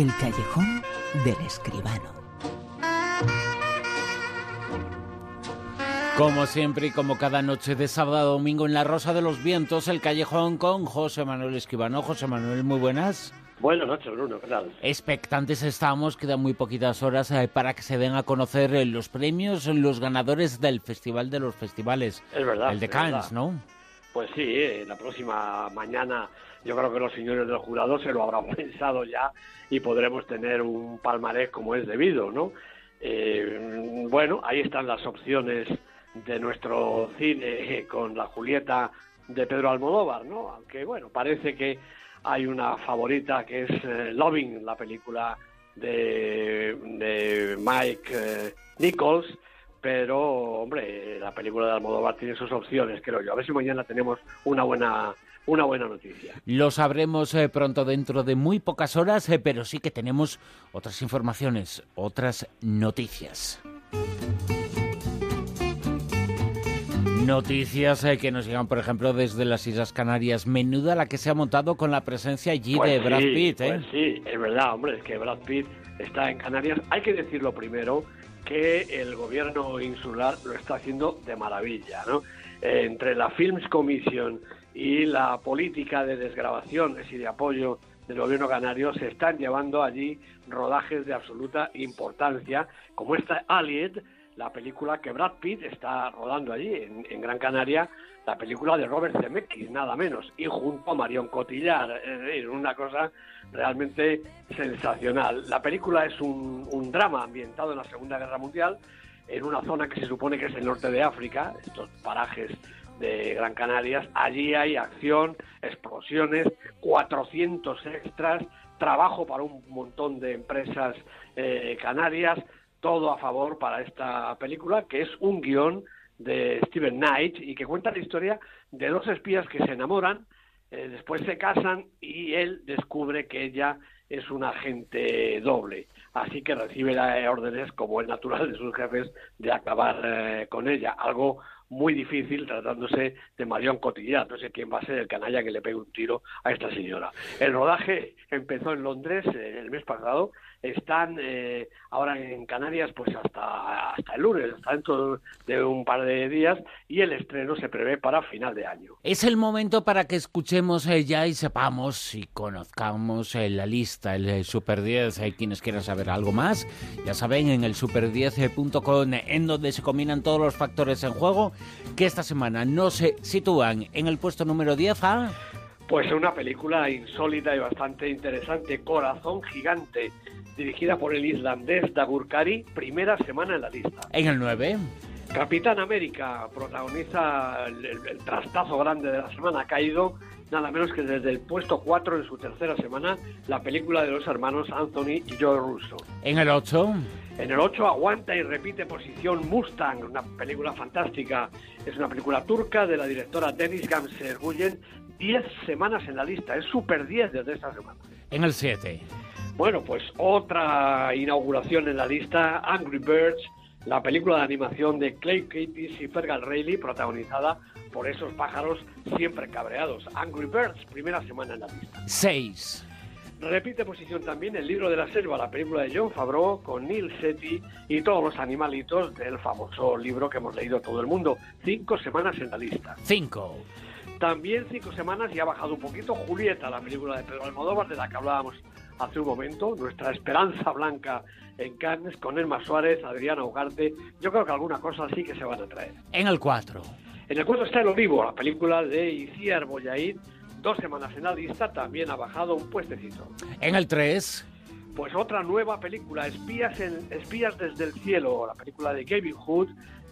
El callejón del escribano. Como siempre y como cada noche de sábado a domingo en La Rosa de los Vientos, el callejón con José Manuel Escribano. José Manuel, muy buenas. Buenas noches, Bruno, ¿qué tal? Expectantes estamos, quedan muy poquitas horas eh, para que se den a conocer eh, los premios, los ganadores del Festival de los Festivales. Es verdad. El de es Cannes. ¿no? Pues sí, eh, la próxima mañana yo creo que los señores del jurado se lo habrán pensado ya y podremos tener un palmarés como es debido, ¿no? Eh, bueno, ahí están las opciones de nuestro cine con la Julieta de Pedro Almodóvar, ¿no? Aunque bueno, parece que hay una favorita que es eh, Loving, la película de, de Mike eh, Nichols, pero hombre, la película de Almodóvar tiene sus opciones, creo yo. A ver si mañana tenemos una buena una buena noticia. Lo sabremos eh, pronto dentro de muy pocas horas, eh, pero sí que tenemos otras informaciones, otras noticias. Noticias eh, que nos llegan, por ejemplo, desde las Islas Canarias. Menuda la que se ha montado con la presencia allí Pues de Brad sí, Pitt, ¿eh? Pues sí, es verdad, hombre, es que Brad Pitt está en Canarias. Hay que decirlo primero que el gobierno insular lo está haciendo de maravilla, ¿no? Eh, entre la Films Commission y la política de desgrabaciones y de apoyo del gobierno canario se están llevando allí rodajes de absoluta importancia, como esta Aliet, la película que Brad Pitt está rodando allí en, Gran Canaria, la película de Robert Zemeckis, nada menos, y junto a Marion Cotillard, es decir, una cosa realmente sensacional. La película es un, un drama ambientado en la Segunda Guerra Mundial, en una zona que se supone que es el norte de África, estos parajes de Gran Canarias. Allí hay acción, explosiones, 400 extras, trabajo para un montón de empresas eh, canarias, todo a favor para esta película, que es un guion de Steven Knight y que cuenta la historia de dos espías que se enamoran, eh, después se casan y él descubre que ella es un agente doble. Así que recibe órdenes, como es natural de sus jefes, de acabar eh, con ella. Algo muy difícil tratándose de Marion Cotillard. No sé quién va a ser el canalla que le pegue un tiro a esta señora. El rodaje empezó en Londres eh, el mes pasado. Están eh, ahora en Canarias pues hasta, hasta el lunes, hasta dentro de un par de días y el estreno se prevé para final de año. Es el momento para que escuchemos eh, ya y sepamos y conozcamos eh, la lista, el eh, Super 10. Hay quienes quieran saber algo más, ya saben, en el super10.com, en donde se combinan todos los factores en juego, que esta semana no se sitúan en el puesto número 10 a... Pues es una película insólita y bastante interesante, Corazón Gigante, dirigida por el islandés Dagur Kari, primera semana en la lista. En el 9, Capitán América protagoniza el, el- el trastazo grande de la semana, ha caído nada menos que desde el puesto 4 en su tercera semana, la película de los hermanos Anthony y Joe Russo. en el 8, En el 8 aguanta y repite posición Mustang, una película fantástica. Es una película turca de la directora Deniz Gamser Guyen. 10 semanas en la lista, es super 10 desde esta semana. en el 7, Bueno, pues otra inauguración en la lista, Angry Birds, la película de animación de Clay Curtis y Fergal Rayleigh, protagonizada por esos pájaros siempre cabreados. Angry Birds, primera semana en la lista. 6, Repite posición también El libro de la selva, la película de John Favreau con Neil Setti y todos los animalitos del famoso libro que hemos leído todo el mundo. Cinco semanas en la lista. 5, También cinco semanas y ha bajado un poquito Julieta, la película de Pedro Almodóvar de la que hablábamos hace un momento, nuestra esperanza blanca en Cannes con Elma Suárez, Adriana Ugarte. Yo creo que alguna cosa sí que se van a traer. en el 4, En el cuarto está El Olivo, la película de Iciar Boyaid, dos semanas en la lista, también ha bajado un puestecito. en el 3, Pues otra nueva película, Espías, en, Espías desde el cielo, la película de Gavin Hood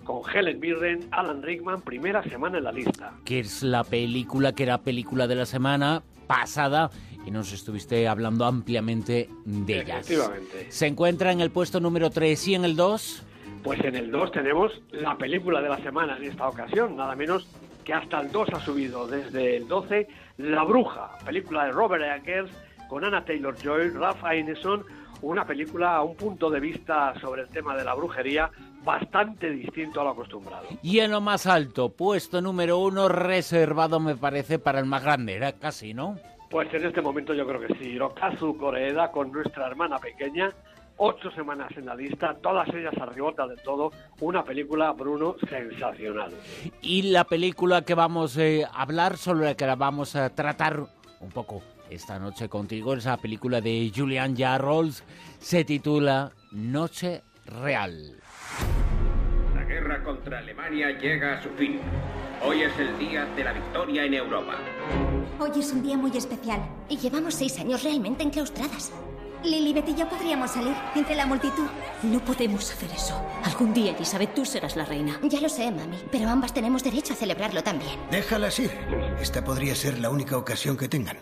con Helen Mirren, Alan Rickman, primera semana en la lista. que es la película que era película de la semana pasada y nos estuviste hablando ampliamente de ellas. Efectivamente. Se encuentra en el puesto número 3 y en el 2, Pues en el 2 tenemos la película de la semana en esta ocasión, nada menos que hasta el 2 ha subido desde el 12 La Bruja, película de Robert Eggers con Anna Taylor-Joy, Ralph Ineson, una película a un punto de vista sobre el tema de la brujería bastante distinto a lo acostumbrado. y en lo más alto, puesto número 1 reservado me parece para el más grande, era casi, ¿no? Pues en este momento yo creo que sí. Hirokazu Koreeda con nuestra hermana pequeña, ocho semanas en la lista, todas ellas arribotas de todo. Una película, Bruno, sensacional. Y la película que vamos eh, a hablar, sobre la que la vamos a tratar un poco esta noche contigo, esa película de Julian Jarrols, se titula Noche Real. La guerra contra Alemania llega a su fin. Hoy es el día de la victoria en Europa. Hoy es un día muy especial y llevamos seis años realmente enclaustradas. Lilibet y yo podríamos salir entre la multitud. No podemos hacer eso. Algún día, Elizabeth, tú serás la reina. Ya lo sé, mami, pero ambas tenemos derecho a celebrarlo también. Déjalas ir. Esta podría ser la única ocasión que tengan.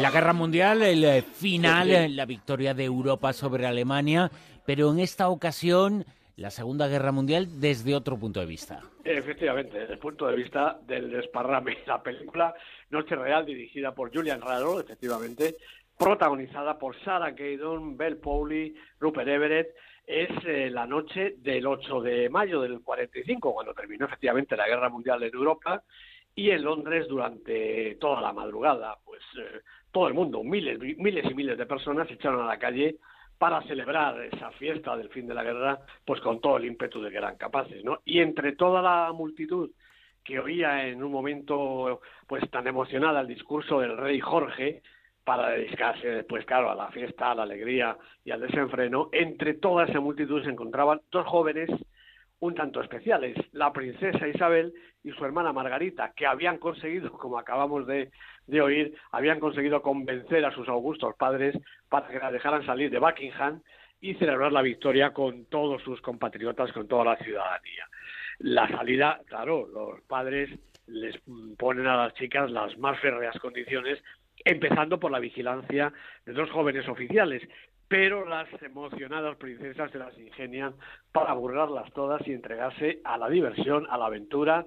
La guerra mundial, el eh, final, eh, la victoria de Europa sobre Alemania, pero en esta ocasión la Segunda Guerra Mundial desde otro punto de vista. Efectivamente, desde el punto de vista del desparrame. La película Noche Real, dirigida por Julian Raro, efectivamente, protagonizada por Sarah Gaydon, Belle Powley, Rupert Everett, es eh, la noche del 8 de mayo del 45, cuando terminó efectivamente la Guerra Mundial en Europa y en Londres durante toda la madrugada. Pues eh, todo el mundo, miles, miles y miles de personas se echaron a la calle para celebrar esa fiesta del fin de la guerra, pues con todo el ímpetu de que eran capaces, ¿no? Y entre toda la multitud que oía en un momento pues tan emocionada el discurso del rey Jorge para dedicarse después, claro, a la fiesta, a la alegría y al desenfreno, entre toda esa multitud se encontraban dos jóvenes un tanto especiales, la princesa Isabel y su hermana Margarita, que habían conseguido, como acabamos de, oír, habían conseguido convencer a sus augustos padres para que la dejaran salir de Buckingham y celebrar la victoria con todos sus compatriotas, con toda la ciudadanía. La salida, claro, los padres les ponen a las chicas las más férreas condiciones empezando por la vigilancia de dos jóvenes oficiales, pero las emocionadas princesas se las ingenian para burlarlas todas y entregarse a la diversión, a la aventura,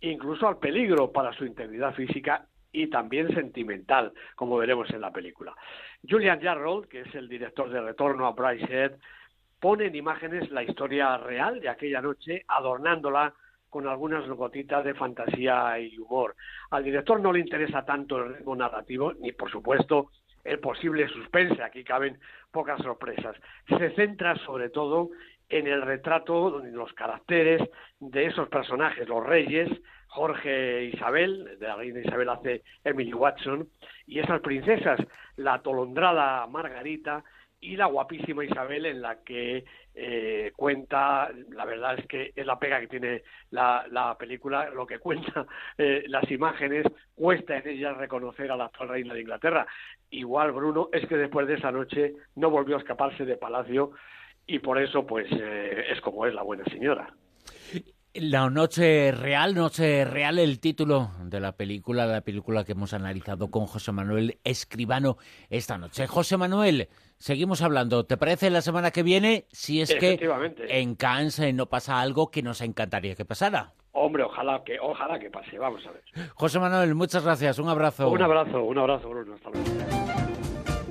incluso al peligro para su integridad física y también sentimental, como veremos en la película. Julian Jarrold, que es el director de Retorno a Brycehead, pone en imágenes la historia real de aquella noche, adornándola con algunas gotitas de fantasía y humor. Al director no le interesa tanto el ritmo narrativo, ni por supuesto el posible suspense, aquí caben pocas sorpresas. Se centra sobre todo en el retrato, en los caracteres de esos personajes, los reyes, Jorge e Isabel, de la reina Isabel hace Emily Watson, y esas princesas, la atolondrada Margarita y la guapísima Isabel en la que eh, cuenta, la verdad es que es la pega que tiene la, la película, lo que cuenta eh, las imágenes, cuesta en ellas reconocer a la actual reina de Inglaterra. Igual, Bruno, es que después de esa noche no volvió a escaparse de palacio y por eso pues eh, es como es la buena señora. La noche real, noche real, el título de la película, la película que hemos analizado con José Manuel Escribano esta noche. José Manuel, seguimos hablando. ¿Te parece la semana que viene? Si es que en Cannes eh, no pasa algo que nos encantaría que pasara. Hombre, ojalá que, ojalá que pase. Vamos a ver. José Manuel, muchas gracias. Un abrazo. Un abrazo, un abrazo, Bruno. Hasta luego.